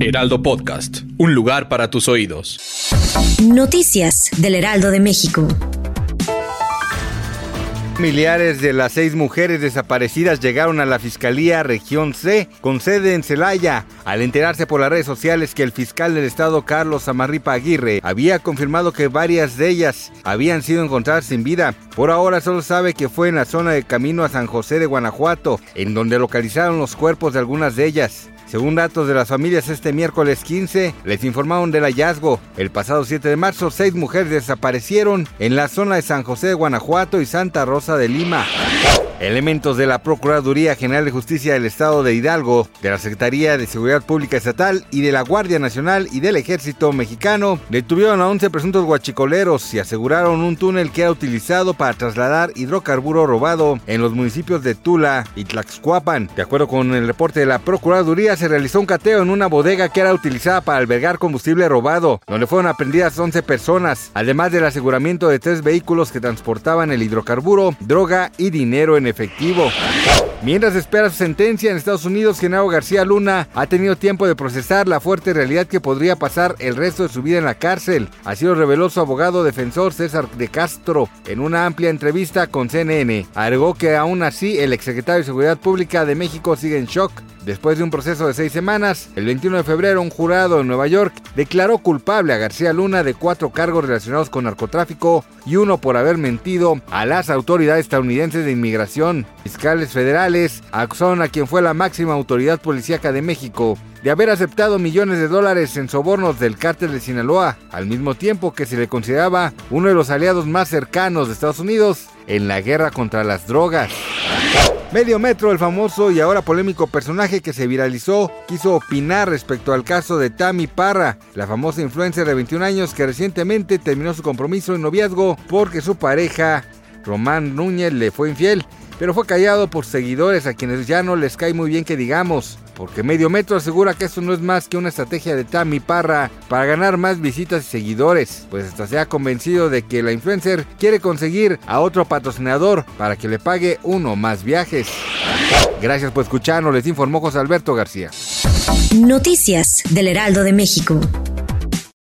Heraldo Podcast. Un lugar para tus oídos. Noticias del Heraldo de México. Familiares de las seis mujeres desaparecidas llegaron a la Fiscalía Región C, con sede en Celaya, al enterarse por las redes sociales que el fiscal del estado Carlos Amarripa Aguirre había confirmado que varias de ellas habían sido encontradas sin vida. Por ahora solo sabe que fue en la zona de camino a San José de Guanajuato, en donde localizaron los cuerpos de algunas de ellas. Según datos de las familias, este miércoles 15 les informaron del hallazgo. El pasado 7 de marzo, seis mujeres desaparecieron en la zona de San José de Guanajuato y Santa Rosa de Lima. Elementos de la Procuraduría General de Justicia del Estado de Hidalgo, de la Secretaría de Seguridad Pública Estatal y de la Guardia Nacional y del Ejército Mexicano detuvieron a 11 presuntos guachicoleros y aseguraron un túnel que era utilizado para trasladar hidrocarburo robado en los municipios de Tula y Tlaxcuapan. De acuerdo con el reporte de la Procuraduría, se realizó un cateo en una bodega que era utilizada para albergar combustible robado, donde fueron aprendidas 11 personas, además del aseguramiento de tres vehículos que transportaban el hidrocarburo, droga y dinero en efectivo. Mientras espera su sentencia en Estados Unidos, Genaro García Luna ha tenido tiempo de procesar la fuerte realidad que podría pasar el resto de su vida en la cárcel. Así lo reveló su abogado defensor César de Castro en una amplia entrevista con CNN. Agregó que aún así el exsecretario de Seguridad Pública de México sigue en shock. Después de un proceso de seis semanas, el 21 de febrero un jurado en Nueva York declaró culpable a García Luna de cuatro cargos relacionados con narcotráfico y uno por haber mentido a las autoridades estadounidenses de inmigración. Fiscales federales acusaron a quien fue la máxima autoridad policíaca de México de haber aceptado millones de dólares en sobornos del cártel de Sinaloa, al mismo tiempo que se le consideraba uno de los aliados más cercanos de Estados Unidos en la guerra contra las drogas. Medio Metro, el famoso y ahora polémico personaje que se viralizó, quiso opinar respecto al caso de Tammy Parra, la famosa influencer de 21 años que recientemente terminó su compromiso en noviazgo porque su pareja, Román Núñez, le fue infiel pero fue callado por seguidores a quienes ya no les cae muy bien que digamos, porque Medio Metro asegura que esto no es más que una estrategia de Tammy Parra para ganar más visitas y seguidores, pues hasta se ha convencido de que la influencer quiere conseguir a otro patrocinador para que le pague uno más viajes. Gracias por escucharnos, les informó José Alberto García. Noticias del Heraldo de México.